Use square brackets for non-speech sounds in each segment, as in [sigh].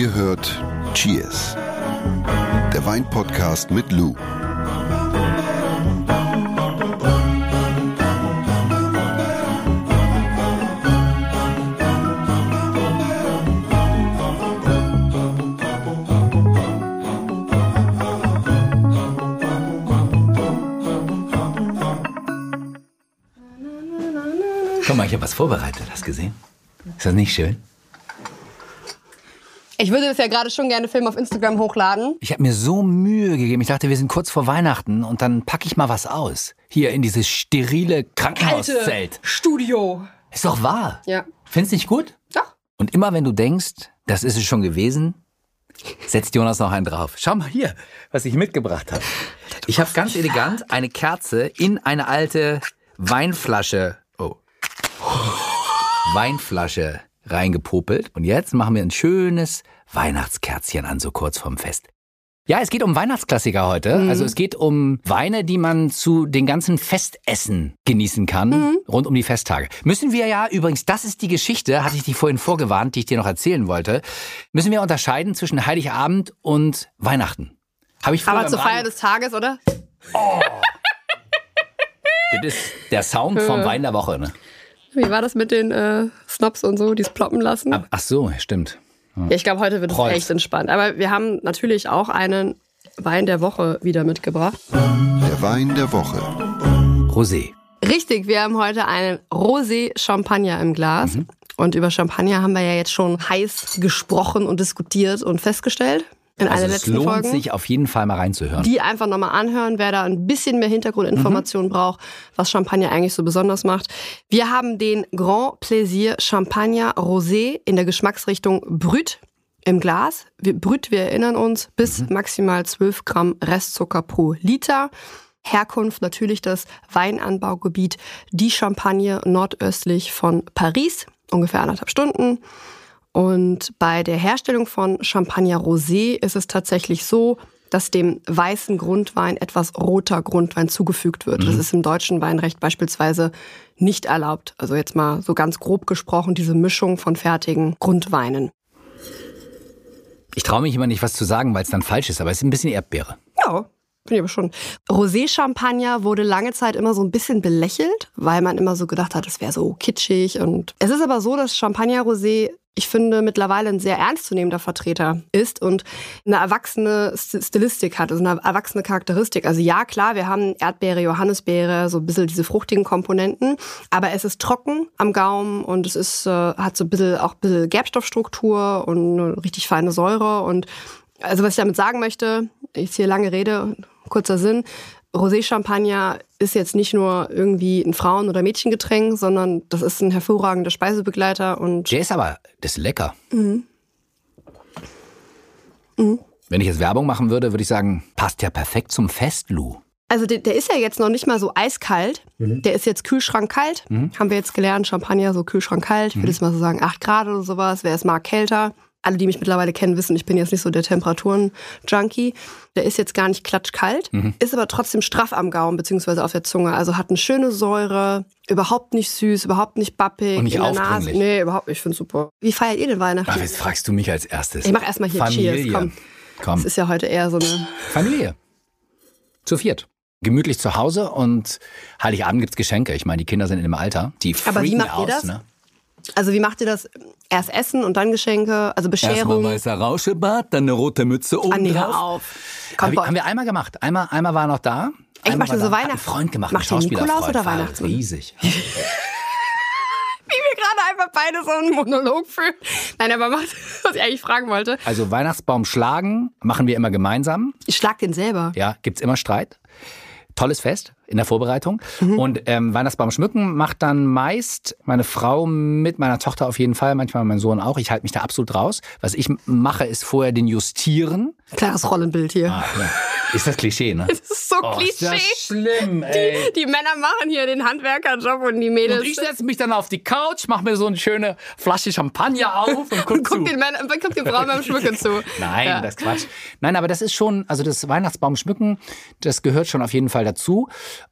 Ihr hört Cheers, der Weinpodcast mit Lou. Guck mal, ich habe was vorbereitet. Hast du gesehen? Ist das nicht schön? Ich würde das ja gerade schon gerne Film auf Instagram hochladen. Ich habe mir so Mühe gegeben. Ich dachte, wir sind kurz vor Weihnachten und dann packe ich mal was aus. Hier in dieses sterile Krankenhauszelt. Studio. Ist doch wahr. Ja. Findest nicht gut? Doch. Und immer wenn du denkst, das ist es schon gewesen, setzt Jonas noch einen drauf. Schau mal hier, was ich mitgebracht habe. Ich habe ganz elegant eine Kerze in eine alte Weinflasche, oh, Weinflasche reingepopelt. Und jetzt machen wir ein schönes Weihnachtskerzchen an, so kurz vorm Fest. Ja, es geht um Weihnachtsklassiker heute. Also es geht um Weine, die man zu den ganzen Festessen genießen kann, rund um die Festtage. Müssen wir ja, übrigens, das ist die Geschichte, hatte ich dich vorhin vorgewarnt, die ich dir noch erzählen wollte, müssen wir unterscheiden zwischen Heiligabend und Weihnachten. Habe ich Aber zur Feier des Tages, oder? Das ist der Sound vom [laughs] Wein der Woche, ne? Wie war das mit den äh, Snobs und so, die es ploppen lassen? Ach so, stimmt. Ja, ich glaube, heute wird es echt entspannt. Aber wir haben natürlich auch einen Wein der Woche wieder mitgebracht. Der Wein der Woche. Rosé. Richtig, wir haben heute einen Rosé Champagner im Glas. Mhm. Und über Champagner haben wir ja jetzt schon heiß gesprochen und diskutiert und festgestellt in Also es lohnt Folgen. sich auf jeden Fall mal reinzuhören. die einfach nochmal anhören, wer da ein bisschen mehr Hintergrundinformationen Mhm. braucht, was Champagner eigentlich so besonders macht. Wir haben den Grand Plaisir Champagner Rosé in der Geschmacksrichtung Brüt im Glas. Wir, Brüt, wir erinnern uns, bis Mhm. maximal 12 Gramm Restzucker pro Liter. Herkunft natürlich das Weinanbaugebiet Die Champagne nordöstlich von Paris, ungefähr anderthalb Stunden. Und bei der Herstellung von Champagner Rosé ist es tatsächlich so, dass dem weißen Grundwein etwas roter Grundwein zugefügt wird. Das ist im deutschen Weinrecht beispielsweise nicht erlaubt. Also jetzt mal so ganz grob gesprochen, diese Mischung von fertigen Grundweinen. Ich traue mich immer nicht, was zu sagen, weil es dann falsch ist, aber es ist ein bisschen Erdbeere. Ja, finde ich aber schon. Rosé-Champagner wurde lange Zeit immer so ein bisschen belächelt, weil man immer so gedacht hat, es wäre so kitschig. Und es ist aber so, dass Champagner-Rosé, ich finde, mittlerweile ein sehr ernstzunehmender Vertreter ist und eine erwachsene St- Stilistik hat, also eine erwachsene Charakteristik. Also ja, klar, wir haben Erdbeere, Johannisbeere, so ein bisschen diese fruchtigen Komponenten, aber es ist trocken am Gaumen und es ist, äh, hat so ein bisschen auch ein bisschen Gerbstoffstruktur und eine richtig feine Säure und also was ich damit sagen möchte, ich hier lange Rede, kurzer Sinn, Rosé-Champagner ist jetzt nicht nur irgendwie ein Frauen- oder Mädchengetränk, sondern das ist ein hervorragender Speisebegleiter und Der ist aber, das ist lecker. Mhm. Wenn ich jetzt Werbung machen würde, würde ich sagen, passt ja perfekt zum Fest, Lou. also der, der ist ja jetzt noch nicht mal so eiskalt. Der ist jetzt kühlschrankkalt. Haben wir jetzt gelernt, Champagner so kühlschrankkalt. Ich würde jetzt mal so sagen 8 Grad oder sowas. Wer es mag, kälter. Alle, die mich mittlerweile kennen, wissen, ich bin jetzt nicht so der Temperaturen-Junkie. Der ist jetzt gar nicht klatschkalt, ist aber trotzdem straff am Gaumen beziehungsweise auf der Zunge. Also hat eine schöne Säure, überhaupt nicht süß, überhaupt nicht bappig. Und nicht in der Nase. Nee, überhaupt nicht. Ich finde super. Wie feiert ihr denn Weihnachten? Ach, jetzt fragst du mich als erstes. Ich mach erstmal hier Familie. Cheers, komm. Komm, Es ist ja heute eher so eine Familie. Zu viert. Gemütlich zu Hause und Heiligabend gibt's Geschenke. Ich meine, die Kinder sind in dem Alter. Die Aber wie macht ihr aus, das? Ne? Also wie macht ihr das? Erst Essen und dann Geschenke, also Erstmal Bescherung. weißer Rauschebart, dann eine rote Mütze oben Ah, nee, drauf. hör auf. Haben wir, bei haben wir einmal gemacht. Einmal, einmal war er noch da. Ihr war so Weihnachten- Ein Freund gemacht, Macht ihr. Nikolaus oder Weihnachten? Riesig. [laughs] [laughs] wie wir gerade einfach beide so einen Monolog führen. Nein, aber macht, [laughs] was ich eigentlich fragen wollte. Also Weihnachtsbaum schlagen machen wir immer gemeinsam. Ich schlag den selber. Ja, gibt's immer Streit. Tolles Fest in der Vorbereitung. Mhm. Und ähm, Weihnachtsbaum schmücken macht dann meist meine Frau mit meiner Tochter auf jeden Fall, manchmal mein Sohn auch. Ich halte mich da absolut raus. Was ich mache, ist vorher den justieren. Klares Rollenbild hier. Ah, ja. Ist das Klischee, ne? [laughs] Das ist so Oh, ist das Klischee. schlimm, ey. Die Männer machen hier den Handwerkerjob und die Mädels. Und ich setze mich dann auf die Couch, mache mir so eine schöne Flasche Champagner auf und guck [laughs] guck den Männern, guck den Frauen beim Schmücken zu. [laughs] Nein, Ja. das ist Quatsch. Nein, aber das ist schon, also das Weihnachtsbaum schmücken, das gehört schon auf jeden Fall dazu.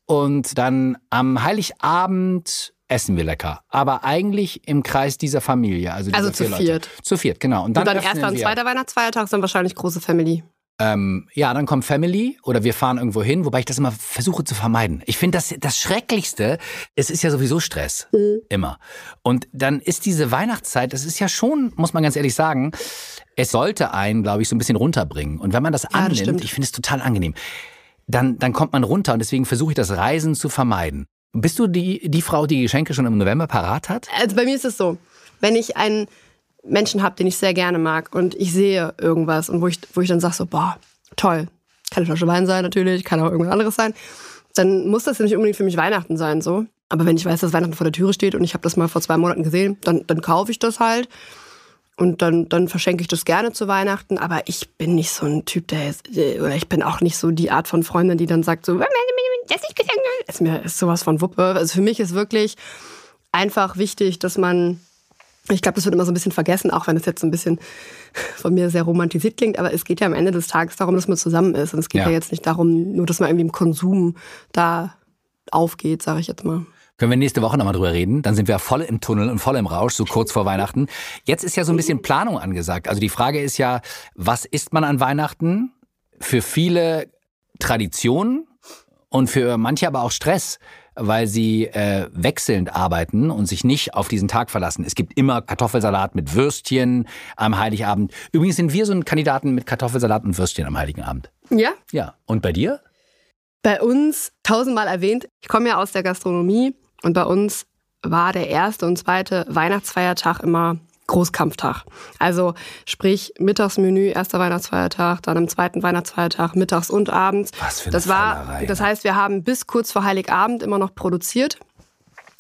Und dann am Heiligabend essen wir lecker. Aber eigentlich im Kreis dieser Familie. Also, Also zu vier Leute. viert. Zu viert, genau. Und dann, Und dann erster und zweiter Weihnachtsfeiertag dann wahrscheinlich große Family. Ähm, ja, dann kommt Family oder wir fahren irgendwo hin, wobei ich das immer versuche zu vermeiden. Ich finde das das Schrecklichste, es ist ja sowieso Stress. Immer. Und dann ist diese Weihnachtszeit, das ist ja schon, muss man ganz ehrlich sagen, es sollte einen, glaube ich, so ein bisschen runterbringen. Und wenn man das das annimmt, stimmt. ich finde es total angenehm, dann, dann kommt man runter und deswegen versuche ich das Reisen zu vermeiden. Bist du die, die Frau, die Geschenke schon im November parat hat? Also bei mir ist es so, wenn ich einen Menschen habe, den ich sehr gerne mag und ich sehe irgendwas und wo ich, wo ich dann sage so, boah, toll, kann eine Flasche Wein sein natürlich, kann auch irgendwas anderes sein, dann muss das ja nicht unbedingt für mich Weihnachten sein so. Aber wenn ich weiß, dass Weihnachten vor der Türe steht und ich habe das mal vor zwei Monaten gesehen, dann, dann kaufe ich das halt und dann, dann verschenke ich das gerne zu Weihnachten. Aber ich bin nicht so ein Typ, der jetzt, oder ich bin auch nicht so die Art von Freundin, die dann sagt so, das geschenkt, ist mir ist sowas von Wuppe. Also für mich ist wirklich einfach wichtig, dass man ich glaube, das wird immer so ein bisschen vergessen, auch wenn es jetzt so ein bisschen [laughs] von mir sehr romantisiert klingt. Aber es geht ja am Ende des Tages darum, dass man zusammen ist. Und es geht Ja. ja, jetzt nicht darum, nur dass man irgendwie im Konsum da aufgeht, sage ich jetzt mal. Können wir nächste Woche nochmal drüber reden. Dann sind wir voll im Tunnel und voll im Rausch, so kurz vor Weihnachten. Jetzt ist ja so ein bisschen Planung angesagt. Also die Frage ist ja, was isst man an Weihnachten? Für viele Tradition und für manche aber auch Stress, weil sie äh, wechselnd arbeiten und sich nicht auf diesen Tag verlassen. Es gibt immer Kartoffelsalat mit Würstchen am Heiligabend. Übrigens sind wir so ein Kandidaten mit Kartoffelsalat und Würstchen am Heiligen Abend. Ja, Ja. Und bei dir? bei uns tausendmal erwähnt, ich komme ja aus der Gastronomie und bei uns war der erste und zweite Weihnachtsfeiertag immer Großkampftag. Also sprich Mittagsmenü, erster Weihnachtsfeiertag, dann am zweiten Weihnachtsfeiertag mittags und abends. Was für eine das war, Völlerei, das ne? heißt, wir haben bis kurz vor Heiligabend immer noch produziert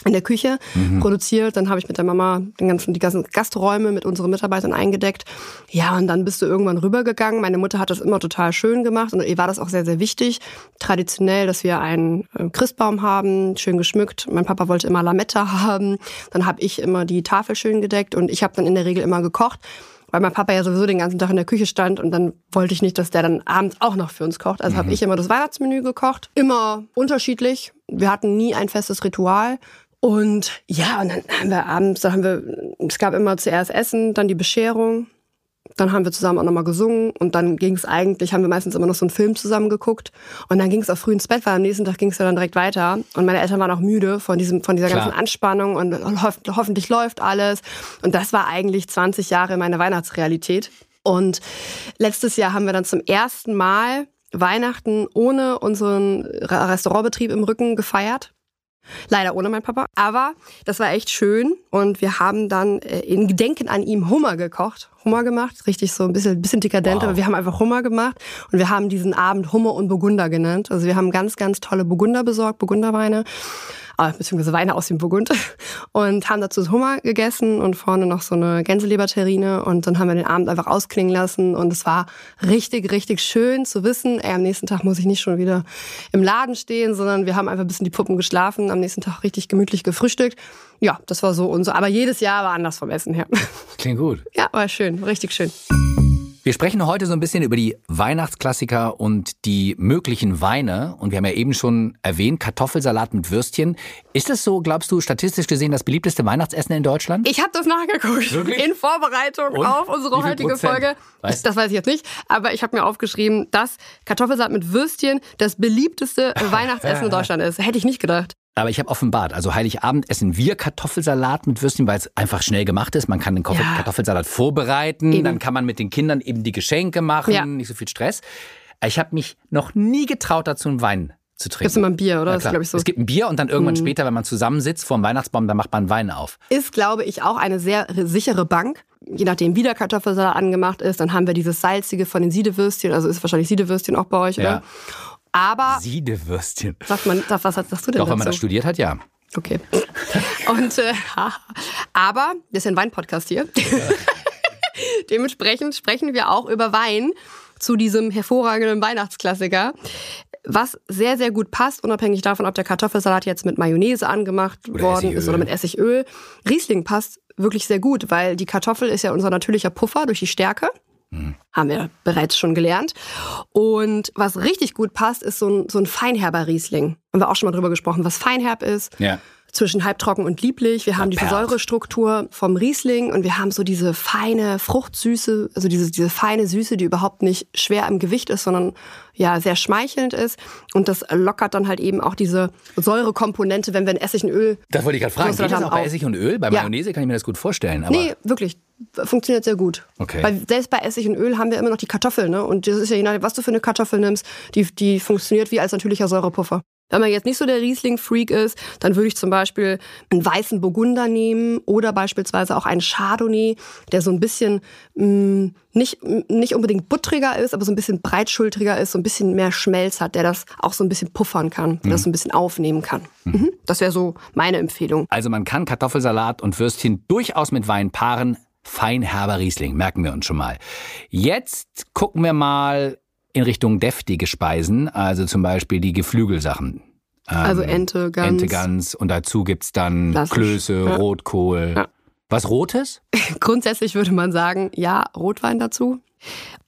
in der Küche produziert. Dann habe ich mit der Mama den ganzen, die ganzen Gasträume mit unseren Mitarbeitern eingedeckt. Ja, und dann bist du irgendwann rübergegangen. Meine Mutter hat das immer total schön gemacht und ihr war das auch sehr, sehr wichtig. Traditionell, dass wir einen äh, Christbaum haben, schön geschmückt. Mein Papa wollte immer Lametta [laughs] haben. Dann habe ich immer die Tafel schön gedeckt und ich habe dann in der Regel immer gekocht. Weil mein Papa ja sowieso den ganzen Tag in der Küche stand und dann wollte ich nicht, dass der dann abends auch noch für uns kocht. Also habe ich immer das Weihnachtsmenü gekocht. Immer unterschiedlich. Wir hatten nie ein festes Ritual. Und ja, und dann haben wir abends, da haben wir, es gab immer zuerst Essen, dann die Bescherung. Dann haben wir zusammen auch nochmal gesungen und dann ging es eigentlich, haben wir meistens immer noch so einen Film zusammen geguckt und dann ging es auch früh ins Bett, weil am nächsten Tag ging es ja dann direkt weiter und meine Eltern waren auch müde von diesem, von dieser Klar. ganzen Anspannung und hoff, hoffentlich läuft alles und das war eigentlich 20 Jahre meine Weihnachtsrealität und letztes Jahr haben wir dann zum ersten Mal Weihnachten ohne unseren Re- Restaurantbetrieb im Rücken gefeiert. Leider ohne meinen Papa. Aber das war echt schön. Und wir haben dann äh, in Gedenken an ihm Hummer gekocht. Hummer gemacht. Richtig so ein bisschen, bisschen dekadent, Wow. aber wir haben einfach Hummer gemacht. Und wir haben diesen Abend Hummer und Burgunder genannt. Also wir haben ganz, ganz tolle Burgunder besorgt, Burgunderweine. Äh, beziehungsweise Weine aus dem Burgund. [laughs] Und haben dazu Hummer gegessen und vorne noch so eine Gänseleberterrine. Und dann haben wir den Abend einfach ausklingen lassen. Und es war richtig, richtig schön zu wissen, ey, am nächsten Tag muss ich nicht schon wieder im Laden stehen, sondern wir haben einfach ein bisschen die Puppen geschlafen, am nächsten Tag richtig gemütlich gefrühstückt. Ja, das war so unser. Aber jedes Jahr war anders vom Essen her. [laughs] Klingt gut. Ja, war schön, richtig schön. Wir sprechen heute so ein bisschen über die Weihnachtsklassiker und die möglichen Weine. Und wir haben ja eben schon erwähnt, Kartoffelsalat mit Würstchen. Ist das so, glaubst du, statistisch gesehen das beliebteste Weihnachtsessen in Deutschland? Ich habe das nachgeguckt. Wirklich? In Vorbereitung Und? auf unsere heutige Prozent? Folge. Weißt Das weiß ich jetzt nicht, aber ich habe mir aufgeschrieben, dass Kartoffelsalat mit Würstchen das beliebteste [laughs] Weihnachtsessen in Deutschland ist. Hätte ich nicht gedacht. Aber ich habe offenbart, also Heiligabend essen wir Kartoffelsalat mit Würstchen, weil es einfach schnell gemacht ist. Man kann den Koff- Ja. Kartoffelsalat vorbereiten, Eben. dann kann man mit den Kindern eben die Geschenke machen, Ja. nicht so viel Stress. Ich habe mich noch nie getraut, dazu einen Wein zu trinken. Gibt's immer ein Bier, oder? Ja, Das ist, klar. glaube ich, so. Mhm. Es gibt ein Bier und dann irgendwann später, wenn man zusammensitzt vor dem Weihnachtsbaum, dann macht man Wein auf. ist, glaube ich, auch eine sehr sichere Bank. Je nachdem, wie der Kartoffelsalat angemacht ist, dann haben wir dieses salzige von den Siedewürstchen. Also ist wahrscheinlich Siedewürstchen auch bei euch, Ja. Aber Siedewürstchen. sagt man, was sagst du denn Doch, wenn man dazu? das studiert hat, ja. Okay. Und äh, [laughs] aber das ist ja ein Wein-Podcast hier. [laughs] Dementsprechend sprechen wir auch über Wein zu diesem hervorragenden Weihnachtsklassiker. Was sehr, sehr gut passt, unabhängig davon, ob der Kartoffelsalat jetzt mit Mayonnaise angemacht Oder worden Essigöl. ist oder mit Essigöl. Riesling passt wirklich sehr gut, weil die Kartoffel ist ja unser natürlicher Puffer durch die Stärke. Haben wir bereits schon gelernt. Und was richtig gut passt, ist so ein, so ein feinherber Riesling. Haben wir auch schon mal drüber gesprochen, was feinherb ist. Ja. zwischen halbtrocken und lieblich. Wir haben diese perlt. Säurestruktur vom Riesling und wir haben so diese feine Fruchtsüße, also diese, diese feine Süße, die überhaupt nicht schwer im Gewicht ist, sondern ja sehr schmeichelnd ist. Und das lockert dann halt eben auch diese Säurekomponente, wenn wir in Essig und Öl. Das wollte ich gerade fragen. Geht das auch bei auch- Essig und Öl? Bei Ja. Mayonnaise kann ich mir das gut vorstellen. Aber Nee, wirklich. Funktioniert sehr gut. Okay. Weil selbst bei Essig und Öl haben wir immer noch die Kartoffel, ne? Und das ist ja je nachdem, was du für eine Kartoffel nimmst, die, die funktioniert wie als natürlicher Säurepuffer. Wenn man jetzt nicht so der Riesling-Freak ist, dann würde ich zum Beispiel einen weißen Burgunder nehmen oder beispielsweise auch einen Chardonnay, der so ein bisschen mh, nicht, m, nicht unbedingt buttriger ist, aber so ein bisschen breitschultriger ist, so ein bisschen mehr Schmelz hat, der das auch so ein bisschen puffern kann, der das so ein bisschen aufnehmen kann. Mhm. Das wäre so meine Empfehlung. Also man kann Kartoffelsalat und Würstchen durchaus mit Wein paaren. Feinherber Riesling, merken wir uns schon mal. Jetzt gucken wir mal in Richtung deftige Speisen, also zum Beispiel die Geflügelsachen. Ähm, Also Ente, Gans. Ente, Gans und dazu gibt's dann Klassisch, Klöße, ja. Rotkohl. Ja. Was Rotes? [laughs] Grundsätzlich würde man sagen, ja, Rotwein dazu.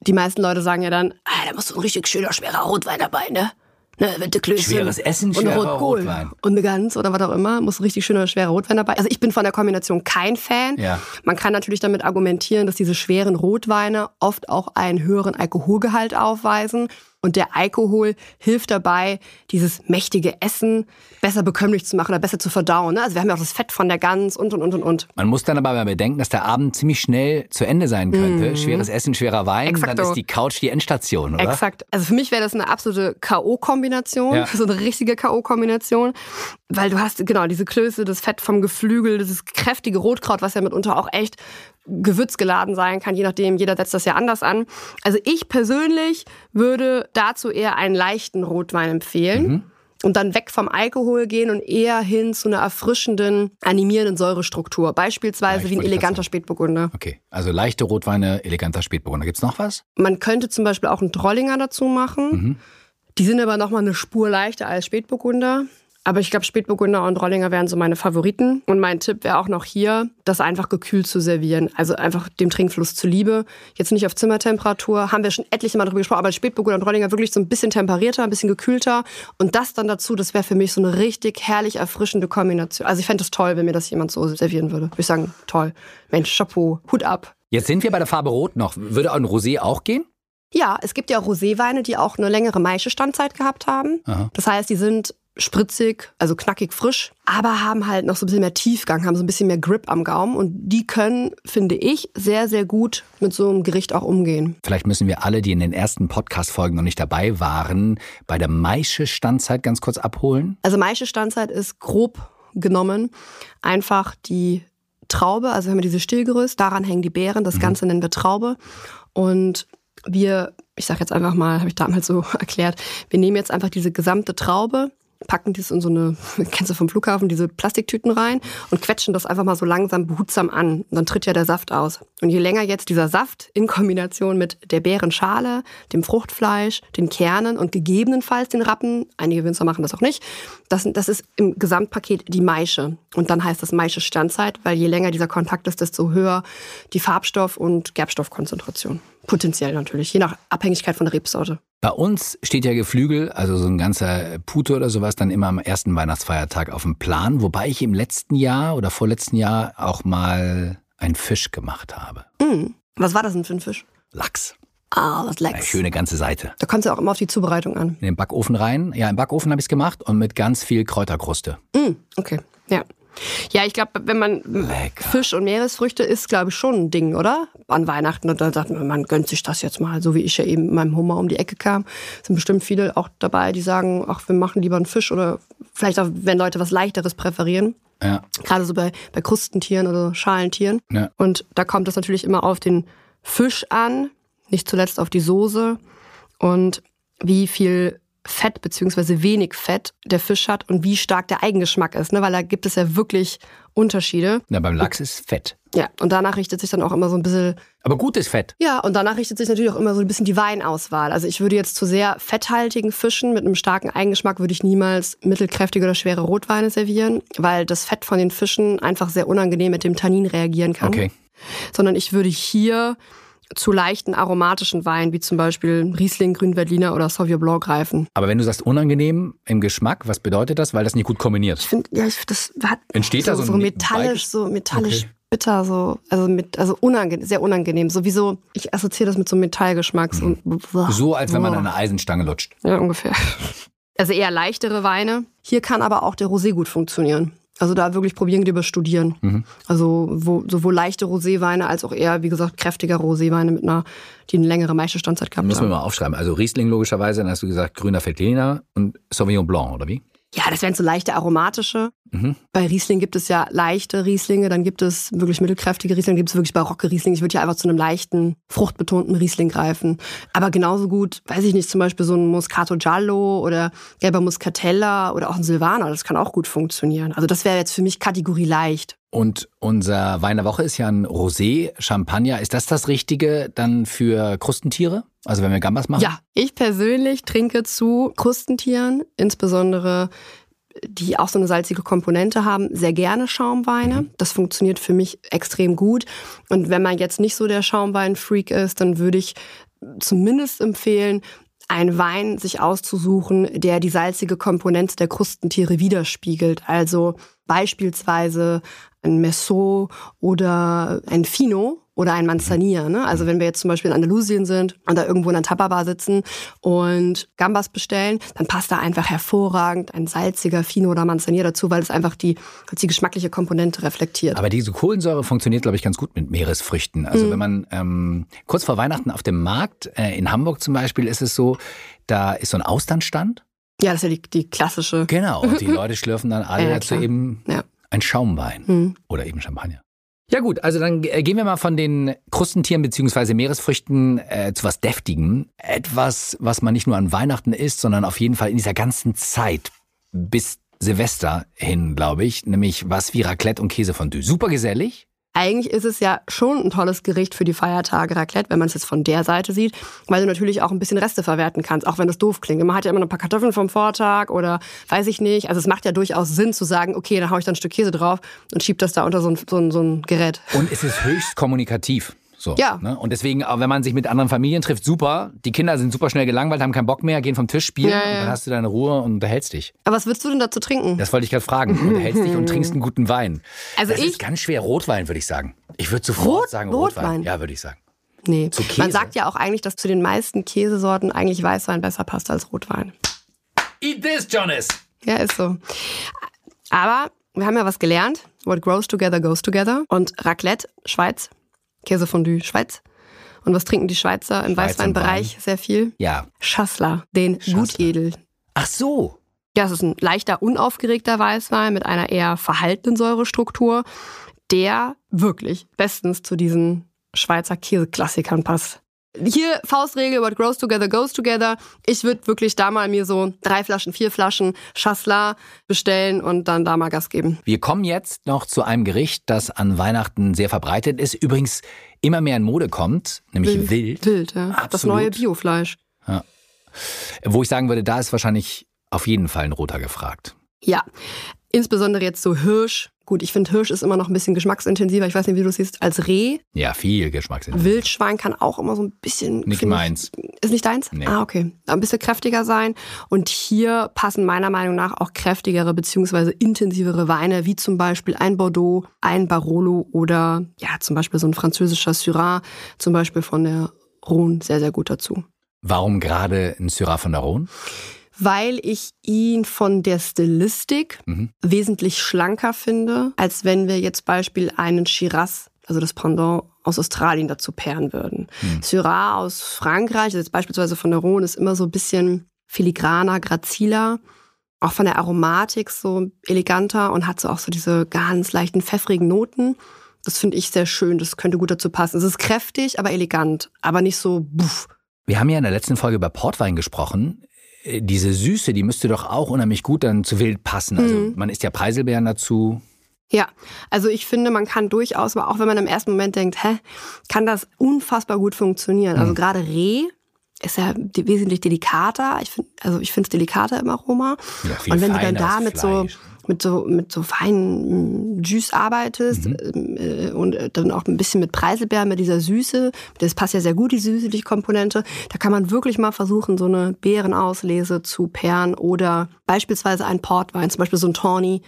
Die meisten Leute sagen ja dann, ah, da muss so ein richtig schöner, schwerer Rotwein dabei, ne? Ne, der Klößchen. Schweres Essen, und schwerer Rotkohl. Rotwein. Und eine Gans oder was auch immer, muss ein richtig schöner, schwerer Rotwein dabei. Also ich bin von der Kombination kein Fan. Ja. Man kann natürlich damit argumentieren, dass diese schweren Rotweine oft auch einen höheren Alkoholgehalt aufweisen. Und der Alkohol hilft dabei, dieses mächtige Essen besser bekömmlich zu machen oder besser zu verdauen. Ne? Also wir haben ja auch das Fett von der Gans und, und, und, und, und. Man muss dann aber mal bedenken, dass der Abend ziemlich schnell zu Ende sein könnte. Schweres Essen, schwerer Wein, dann Mhm. Exakto. ist die Couch die Endstation, oder? Exakt. Also für mich wäre das eine absolute K.O.-Kombination, Ja. [laughs] so eine richtige K.O.-Kombination, weil du hast genau diese Klöße, das Fett vom Geflügel, dieses kräftige Rotkraut, was ja mitunter auch echt gewürzgeladen sein kann, je nachdem, jeder setzt das ja anders an. Also ich persönlich würde dazu eher einen leichten Rotwein empfehlen. Mhm. Und dann weg vom Alkohol gehen und eher hin zu einer erfrischenden, animierenden Säurestruktur. Beispielsweise Ja, wie ein eleganter. Spätburgunder. Okay, also leichte Rotweine, eleganter Spätburgunder. Gibt's noch was? Man könnte zum Beispiel auch einen Drollinger dazu machen. Mhm. Die sind aber noch mal eine Spur leichter als Spätburgunder. Aber ich glaube, Spätburgunder und Drollinger wären so meine Favoriten. Und mein Tipp wäre auch noch hier, das einfach gekühlt zu servieren. Also einfach dem Trinkfluss zuliebe. Jetzt nicht auf Zimmertemperatur. Haben wir schon etliche Mal darüber gesprochen. Aber Spätburgunder und Drollinger wirklich so ein bisschen temperierter, ein bisschen gekühlter. Und das dann dazu, das wäre für mich so eine richtig herrlich erfrischende Kombination. Also ich fände es toll, wenn mir das jemand so servieren würde. Würde ich sagen, toll. Mensch, Chapeau, Hut ab. Jetzt sind wir bei der Farbe Rot noch. Würde ein Rosé auch gehen? Ja, es gibt ja Roséweine, die auch eine längere Maischestandzeit gehabt haben. Aha. Das heißt, die sind spritzig, also knackig frisch, aber haben halt noch so ein bisschen mehr Tiefgang, haben so ein bisschen mehr Grip am Gaumen und die können, finde ich, sehr, sehr gut mit so einem Gericht auch umgehen. Vielleicht müssen wir alle, die in den ersten Podcast-Folgen noch nicht dabei waren, bei der Maische Standzeit ganz kurz abholen. Also Maischestandzeit ist grob genommen einfach die Traube, also wir haben diese Stillgerüst, daran hängen die Beeren, das Ganze nennen wir Traube und wir, ich sage jetzt einfach mal, habe ich damals so [laughs] erklärt, wir nehmen jetzt einfach diese gesamte Traube, packen das in so eine, [laughs] kennst du vom Flughafen, diese Plastiktüten rein und quetschen das einfach mal so langsam behutsam an. Und dann tritt ja der Saft aus. Und je länger jetzt dieser Saft in Kombination mit der Beerenschale, dem Fruchtfleisch, den Kernen und gegebenenfalls den Rappen, einige Winzer machen das auch nicht, das, das ist im Gesamtpaket die Maische. Und dann heißt das Maische Standzeit, weil je länger dieser Kontakt ist, desto höher die Farbstoff- und Gerbstoffkonzentration. Potenziell natürlich, je nach Abhängigkeit von der Rebsorte. Bei uns steht ja Geflügel, also so ein ganzer Pute oder sowas, dann immer am ersten Weihnachtsfeiertag auf dem Plan, wobei ich im letzten Jahr oder vorletzten Jahr auch mal einen Fisch gemacht habe. Mm. Was war das denn für ein Fisch? Lachs. Ah, was Eine lecks. schöne ganze Seite. Da kommt es ja auch immer auf die Zubereitung an. In den Backofen rein. Ja, im Backofen habe ich es gemacht und mit ganz viel Kräuterkruste. Mm, okay, ja. Ja, ich glaube, wenn man Lecker. Fisch und Meeresfrüchte isst, glaube ich, schon ein Ding, oder? An Weihnachten. Und dann sagt man, man gönnt sich das jetzt mal. So wie ich ja eben mit meinem Hummer um die Ecke kam, sind bestimmt viele auch dabei, die sagen, ach, wir machen lieber einen Fisch oder vielleicht auch, wenn Leute was Leichteres präferieren. Ja, Gerade so bei, bei Krustentieren oder Schalentieren. ja. Und da kommt es natürlich immer auf den Fisch an, nicht zuletzt auf die Soße und wie viel Fett beziehungsweise wenig Fett der Fisch hat und wie stark der Eigengeschmack ist, ne? weil da gibt es ja wirklich Unterschiede. ja beim Lachs ist Fett. Ja, und danach richtet sich dann auch immer so ein bisschen, Aber gutes Fett. ja, und danach richtet sich natürlich auch immer so ein bisschen die Weinauswahl. Also ich würde jetzt zu sehr fetthaltigen Fischen mit einem starken Eigengeschmack würde ich niemals mittelkräftige oder schwere Rotweine servieren, weil das Fett von den Fischen einfach sehr unangenehm mit dem Tannin reagieren kann Okay. sondern ich würde hier zu leichten aromatischen Weinen, wie zum Beispiel Riesling, Grünweltliner oder Sauvignon Blanc greifen. Aber wenn du sagst unangenehm im Geschmack, was bedeutet das? Weil das nicht gut kombiniert. Ich finde, ja, ich, das hat Entsteht so, da so so ein metallisch, so metallisch Okay. bitter, so also mit also unangenehm, sehr unangenehm. Sowieso, ich assoziiere das mit so einem Metallgeschmack. So, So, als wenn man an einer Eisenstange lutscht. Ja, ungefähr. [laughs] Also eher leichtere Weine. Hier kann aber auch der Rosé gut funktionieren. Also da wirklich probieren, lieber studieren. Mhm. Also wo, sowohl leichte Roséweine als auch eher, wie gesagt, kräftiger Roséweine mit einer, die eine längere Maischestandzeit gehabt Muss man haben. mal aufschreiben. Also Riesling logischerweise, dann hast du gesagt grüner Veltliner und Sauvignon Blanc, oder wie? Ja, das wären so leichte aromatische. Mhm. Bei Riesling gibt es ja leichte Rieslinge, dann gibt es wirklich mittelkräftige Rieslinge, dann gibt es wirklich barocke Rieslinge. Ich würde ja einfach zu einem leichten, fruchtbetonten Riesling greifen. Aber genauso gut, weiß ich nicht, zum Beispiel so ein Moscato Giallo oder gelber Muscatella oder auch ein Silvaner, das kann auch gut funktionieren. Also das wäre jetzt für mich Kategorie leicht. Und unser Wein der Woche ist ja ein Rosé Champagner. Ist das das Richtige dann für Krustentiere? Also wenn wir Gambas machen? Ja, ich persönlich trinke zu Krustentieren, insbesondere die auch so eine salzige Komponente haben, sehr gerne Schaumweine. Das funktioniert für mich extrem gut. Und wenn man jetzt nicht so der Schaumwein-Freak ist, dann würde ich zumindest empfehlen, einen Wein sich auszusuchen, der die salzige Komponente der Krustentiere widerspiegelt. Also beispielsweise ein Messo oder ein Fino oder ein Manzanilla. Ne? Also wenn wir jetzt zum Beispiel in Andalusien sind und da irgendwo in einer Tapabar sitzen und Gambas bestellen, dann passt da einfach hervorragend ein salziger Fino oder Manzanilla dazu, weil es einfach die, die geschmackliche Komponente reflektiert. Aber diese Kohlensäure funktioniert, glaube ich, ganz gut mit Meeresfrüchten. Also Mhm. wenn man ähm, kurz vor Weihnachten auf dem Markt, äh, in Hamburg zum Beispiel, ist es so, da ist so ein Austernstand. Ja, das ist ja die, die klassische. Genau. Und die [laughs] Leute schlürfen dann alle Ja, dazu eben Ja. ein Schaumwein Hm. oder eben Champagner. Ja gut, also dann äh, gehen wir mal von den Krustentieren beziehungsweise Meeresfrüchten äh, zu was Deftigem. Etwas, was man nicht nur an Weihnachten isst, sondern auf jeden Fall in dieser ganzen Zeit bis Silvester hin, glaube ich, nämlich was wie Raclette und Käsefondue. Super gesellig. Eigentlich ist es ja schon ein tolles Gericht für die Feiertage Raclette, wenn man es jetzt von der Seite sieht, weil du natürlich auch ein bisschen Reste verwerten kannst, auch wenn das doof klingt. Man hat ja immer noch ein paar Kartoffeln vom Vortag oder weiß ich nicht. Also es macht ja durchaus Sinn zu sagen, okay, dann hau ich dann ein Stück Käse drauf und schieb das da unter so ein, so ein, so ein Gerät. Und es ist höchst kommunikativ. So, Ja. Ne? Und deswegen, wenn man sich mit anderen Familien trifft, super. Die Kinder sind super schnell gelangweilt, haben keinen Bock mehr, gehen vom Tisch spielen Ja, und ja. dann hast du deine Ruhe und unterhältst dich. Aber was würdest du denn dazu trinken? Das wollte ich gerade fragen. Du unterhältst dich und [laughs] trinkst einen guten Wein. Also das ich- ist ganz schwer. Rotwein, würde ich sagen. Ich würde sofort Rot- sagen Rotwein. Rotwein? Ja, würde ich sagen. Nee. Zu Käse? Man sagt ja auch eigentlich, dass zu den meisten Käsesorten eigentlich Weißwein besser passt als Rotwein. Eat this, Jonas! Ja, ist so. Aber wir haben ja was gelernt. What grows together goes together. Und Raclette, Schweiz. Käsefondue, Schweiz. Und was trinken die Schweizer im Schweizer Weißweinbereich sehr viel? Ja. Schassler, den Schassler. Gutedel. Ach so. Ja, es ist ein leichter, unaufgeregter Weißwein mit einer eher verhaltenen Säurestruktur, der wirklich bestens zu diesen Schweizer Käseklassikern passt. Hier Faustregel, what grows together goes together. Ich würde wirklich da mal mir so drei Flaschen, vier Flaschen Chasselas bestellen und dann da mal Gas geben. Wir kommen jetzt noch zu einem Gericht, das an Weihnachten sehr verbreitet ist. Übrigens immer mehr in Mode kommt, nämlich Wild. Wild, ja. Das Absolut. neue Biofleisch. Wo ich sagen würde, da ist wahrscheinlich auf jeden Fall ein roter gefragt. Ja, insbesondere jetzt so Hirsch. Gut, ich finde Hirsch ist immer noch ein bisschen geschmacksintensiver. Ich weiß nicht, wie du es siehst. Als Reh. Ja, viel Geschmacksintensiv. Wildschwein kann auch immer so ein bisschen. Nicht meins. Ich, ist nicht deins? Nee. Ah, okay. Ein bisschen kräftiger sein. Und hier passen meiner Meinung nach auch kräftigere beziehungsweise intensivere Weine, wie zum Beispiel ein Bordeaux, ein Barolo oder ja, zum Beispiel so ein französischer Syrah, zum Beispiel von der Rhone, sehr, sehr gut dazu. Warum gerade ein Syrah von der Rhone? Weil ich ihn von der Stilistik Mhm. wesentlich schlanker finde, als wenn wir jetzt Beispiel einen Shiraz, also das Pendant aus Australien dazu pairen würden. Syrah aus Frankreich, also jetzt beispielsweise von der Rhone, ist immer so ein bisschen filigraner, graziler, auch von der Aromatik so eleganter und hat so auch so diese ganz leichten pfeffrigen Noten. Das finde ich sehr schön, das könnte gut dazu passen. Es ist kräftig, aber elegant, aber nicht so buff. Wir haben ja in der letzten Folge über Portwein gesprochen. Äh, Diese Süße, die müsste doch auch unheimlich gut dann zu Wild passen. Also Mhm. man isst ja Preiselbeeren dazu. Ja, also ich finde, man kann durchaus, aber auch wenn man im ersten Moment denkt, hä, kann das unfassbar gut funktionieren. Mhm. Also gerade Reh ist ja wesentlich delikater. Ich finde, also ich finde es delikater im Aroma. Ja, Und wenn du dann da mit so Fleisch. Mit so, mit so feinen Juice arbeitest mhm. äh, und dann auch ein bisschen mit Preiselbeeren, mit dieser Süße, das passt ja sehr gut, die süßliche Komponente, da kann man wirklich mal versuchen, so eine Beerenauslese zu pairen oder beispielsweise ein Portwein, zum Beispiel so ein Tawny,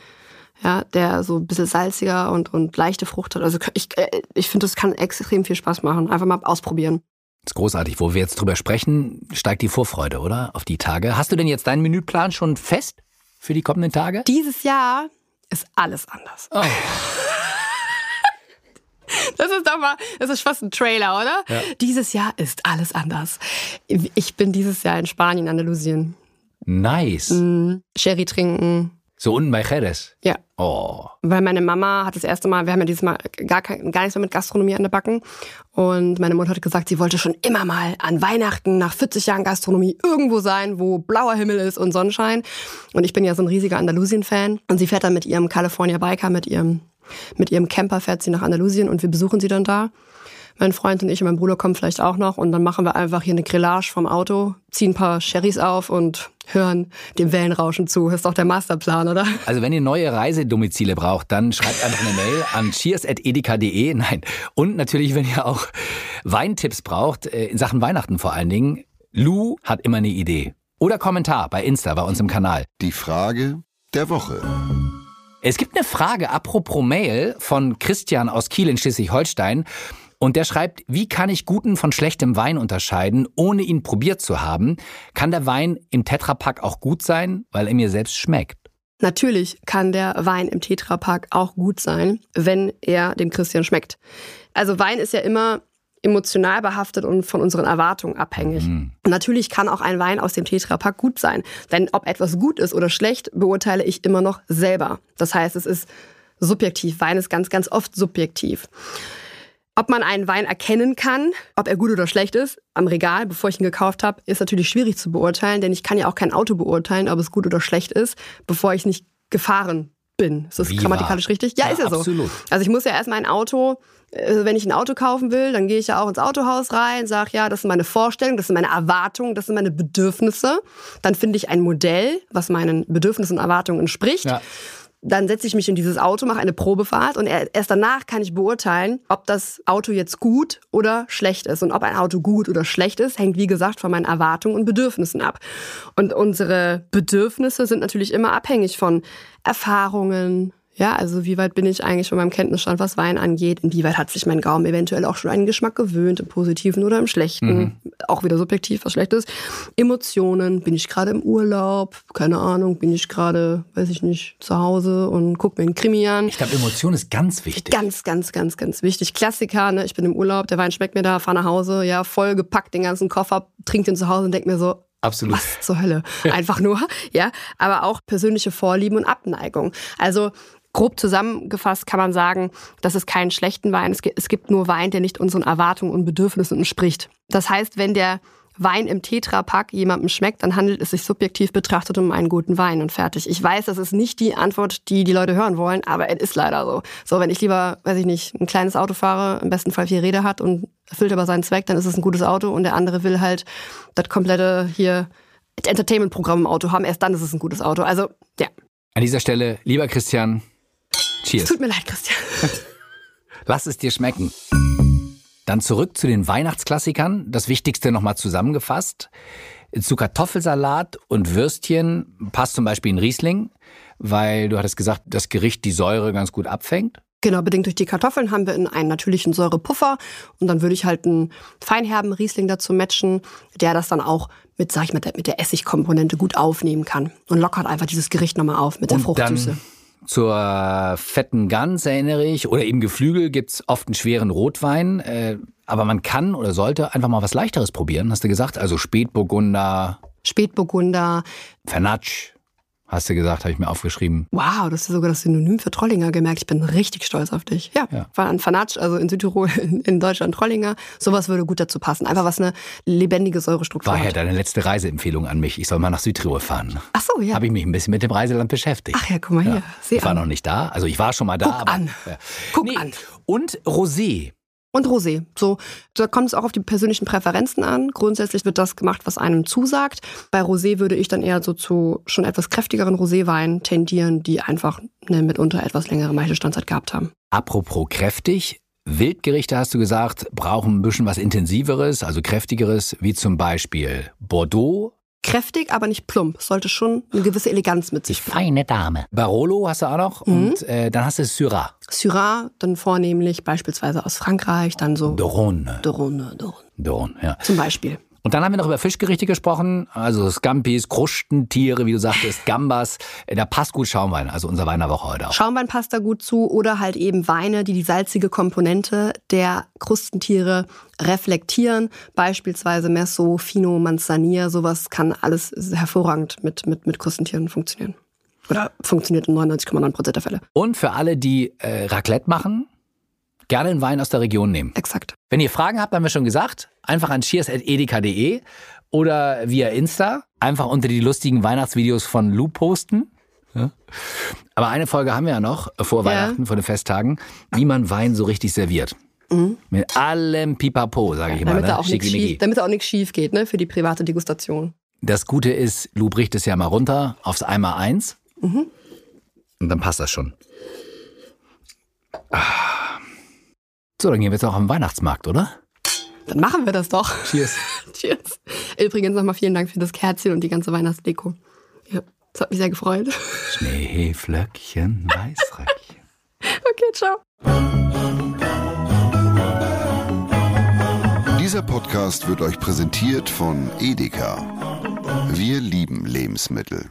ja, der so ein bisschen salziger und, und leichte Frucht hat. Also ich, äh, ich finde, das kann extrem viel Spaß machen. Einfach mal ausprobieren. Das ist großartig. Wo wir jetzt drüber sprechen, steigt die Vorfreude, oder? Auf die Tage. Hast du denn jetzt deinen Menüplan schon fest für die kommenden Tage? Dieses Jahr ist alles anders. Oh. [laughs] Das ist doch mal, das ist fast ein Trailer, oder? Ja. Dieses Jahr ist alles anders. Ich bin dieses Jahr in Spanien, Andalusien. Nice. Mm, Sherry trinken, so unten bei Jerez? Ja. Oh. Weil meine Mama hat das erste Mal, wir haben ja dieses Mal gar, kein, gar nichts mehr mit Gastronomie an der Backen. Und meine Mutter hat gesagt, sie wollte schon immer mal an Weihnachten nach 40 Jahren Gastronomie irgendwo sein, wo blauer Himmel ist und Sonnenschein. Und ich bin ja so ein riesiger Andalusien-Fan. Und sie fährt dann mit ihrem California Biker, mit ihrem, mit ihrem Camper fährt sie nach Andalusien und wir besuchen sie dann da. Mein Freund und ich und mein Bruder kommen vielleicht auch noch und dann machen wir einfach hier eine Grillage vom Auto, ziehen ein paar Sherrys auf und hören dem Wellenrauschen zu. Das ist doch der Masterplan, oder? Also wenn ihr neue Reisedomizile braucht, dann schreibt einfach eine Mail an [laughs] cheers.edeka.de. Nein. Und natürlich, wenn ihr auch Weintipps braucht, äh, in Sachen Weihnachten vor allen Dingen, Lou hat immer eine Idee. Oder Kommentar bei Insta, bei uns im Kanal. Die Frage der Woche. Es gibt eine Frage apropos Mail von Christian aus Kiel in Schleswig-Holstein. Und der schreibt, wie kann ich guten von schlechtem Wein unterscheiden, ohne ihn probiert zu haben? Kann der Wein im Tetrapack auch gut sein, weil er mir selbst schmeckt? Natürlich kann der Wein im Tetrapack auch gut sein, wenn er dem Christian schmeckt. Also Wein ist ja immer emotional behaftet und von unseren Erwartungen abhängig. Mhm. Natürlich kann auch ein Wein aus dem Tetrapack gut sein, denn ob etwas gut ist oder schlecht, beurteile ich immer noch selber. Das heißt, es ist subjektiv. Wein ist ganz, ganz oft subjektiv. Ob man einen Wein erkennen kann, ob er gut oder schlecht ist, am Regal, bevor ich ihn gekauft habe, ist natürlich schwierig zu beurteilen, denn ich kann ja auch kein Auto beurteilen, ob es gut oder schlecht ist, bevor ich nicht gefahren bin. Ist das Wie grammatikalisch richtig? Ja, ja, ist ja absolut. so. Also ich muss ja erstmal ein Auto, äh, wenn ich ein Auto kaufen will, dann gehe ich ja auch ins Autohaus rein, sage, ja, das sind meine Vorstellungen, das sind meine Erwartungen, das sind meine Bedürfnisse. Dann finde ich ein Modell, was meinen Bedürfnissen und Erwartungen entspricht. Ja dann setze ich mich in dieses Auto, mache eine Probefahrt und erst danach kann ich beurteilen, ob das Auto jetzt gut oder schlecht ist. Und ob ein Auto gut oder schlecht ist, hängt wie gesagt von meinen Erwartungen und Bedürfnissen ab. Und unsere Bedürfnisse sind natürlich immer abhängig von Erfahrungen, ja, also wie weit bin ich eigentlich von meinem Kenntnisstand, was Wein angeht? Inwieweit hat sich mein Gaumen eventuell auch schon einen Geschmack gewöhnt, im Positiven oder im Schlechten? Mhm. Auch wieder subjektiv, was schlecht ist. Emotionen, bin ich gerade im Urlaub? Keine Ahnung, bin ich gerade, weiß ich nicht, zu Hause und gucke mir einen Krimi an? Ich glaube, Emotion ist ganz wichtig. Ganz, ganz, ganz, ganz wichtig. Klassiker, ne? Ich bin im Urlaub, der Wein schmeckt mir da, fahre nach Hause, ja, voll gepackt, den ganzen Koffer, trink den zu Hause und denk mir so, Absolut. Was zur Hölle? [laughs] Einfach nur, ja. Aber auch persönliche Vorlieben und Abneigung. Also grob zusammengefasst kann man sagen, dass es keinen schlechten Wein ist. Es gibt nur Wein, der nicht unseren Erwartungen und Bedürfnissen entspricht. Das heißt, wenn der Wein im Tetrapack jemandem schmeckt, dann handelt es sich subjektiv betrachtet um einen guten Wein und fertig. Ich weiß, das ist nicht die Antwort, die die Leute hören wollen, aber es ist leider so. So, wenn ich lieber, weiß ich nicht, ein kleines Auto fahre, im besten Fall vier Räder hat und erfüllt aber seinen Zweck, dann ist es ein gutes Auto und der andere will halt das komplette hier Entertainment-Programm im Auto haben. Erst dann ist es ein gutes Auto. Also, ja. An dieser Stelle, lieber Christian, Cheers. Es tut mir leid, Christian. [laughs] Lass es dir schmecken. Dann zurück zu den Weihnachtsklassikern. Das Wichtigste nochmal zusammengefasst. Zu Kartoffelsalat und Würstchen passt zum Beispiel ein Riesling, weil du hattest gesagt, das Gericht die Säure ganz gut abfängt. Genau, bedingt durch die Kartoffeln haben wir einen natürlichen Säurepuffer und dann würde ich halt einen feinherben Riesling dazu matchen, der das dann auch mit, sag ich mal, mit der Essigkomponente gut aufnehmen kann und lockert einfach dieses Gericht nochmal auf mit der und Fruchtsüße. Dann zur fetten Gans erinnere ich, oder eben Geflügel gibt's oft einen schweren Rotwein. Äh, aber man kann oder sollte einfach mal was Leichteres probieren, hast du gesagt? Also Spätburgunder. Spätburgunder. Vernatsch. Hast du gesagt, habe ich mir aufgeschrieben. Wow, das ist sogar das Synonym für Trollinger gemerkt. Ich bin richtig stolz auf dich. Ja, ja. war ein Fanatsch, also in Südtirol, [laughs] in Deutschland Trollinger. Sowas würde gut dazu passen. Einfach was eine lebendige Säurestruktur war hat. War ja deine letzte Reiseempfehlung an mich. Ich soll mal nach Südtirol fahren. Ach so, ja. Habe ich mich ein bisschen mit dem Reiseland beschäftigt. Ach ja, guck mal hier. Ja. ich war noch nicht da. Also ich war schon mal da. Guck aber, an. Ja. Guck nee. an. Und Rosé. Und Rosé. So, da kommt es auch auf die persönlichen Präferenzen an. Grundsätzlich wird das gemacht, was einem zusagt. Bei Rosé würde ich dann eher so zu schon etwas kräftigeren Roséweinen tendieren, die einfach eine mitunter etwas längere Maichelstandzeit gehabt haben. Apropos kräftig, Wildgerichte, hast du gesagt, brauchen ein bisschen was Intensiveres, also kräftigeres, wie zum Beispiel Bordeaux. Kräftig, aber nicht plump. Sollte schon eine gewisse Eleganz mit sich bringen. Feine Dame. Barolo hast du auch noch und äh, dann hast du Syrah. Syrah, dann vornehmlich beispielsweise aus Frankreich, dann so Dorone. Dorone, Dorone. Dorone, ja. Zum Beispiel. Und dann haben wir noch über Fischgerichte gesprochen, also Scampis, Krustentiere, wie du sagtest, [laughs] Gambas. Äh, Da passt gut Schaumwein, also unser Wein der Woche heute auch. Schaumwein passt da gut zu oder halt eben Weine, die die salzige Komponente der Krustentiere reflektieren. Beispielsweise Messo, Fino, Manzanilla, sowas kann alles hervorragend mit, mit, mit Krustentieren funktionieren. Oder funktioniert in 99,9 Prozent der Fälle. Und für alle, die äh, Raclette machen, gerne einen Wein aus der Region nehmen. Exakt. Wenn ihr Fragen habt, haben wir schon gesagt, einfach an cheers.edeka.de oder via Insta. Einfach unter die lustigen Weihnachtsvideos von Lou posten. Ja. Aber eine Folge haben wir ja noch vor Ja. Weihnachten, vor den Festtagen, wie man Wein so richtig serviert. Mit allem Pipapo, sage ich immer. Damit, Ne? da auch schief, damit da auch nichts schief geht, ne, für die private Degustation. Das Gute ist, Lou bricht es ja mal runter aufs Eimer 1. Und dann passt das schon. Ah. So, dann gehen wir jetzt auch am Weihnachtsmarkt, oder? Dann machen wir das doch. Cheers. [laughs] Cheers. Übrigens nochmal vielen Dank für das Kerzchen und die ganze Weihnachtsdeko. Ja, das hat mich sehr gefreut. Schneeflöckchen, [laughs] Weißröckchen. Okay, ciao. Dieser Podcast wird euch präsentiert von Edeka. Wir lieben Lebensmittel.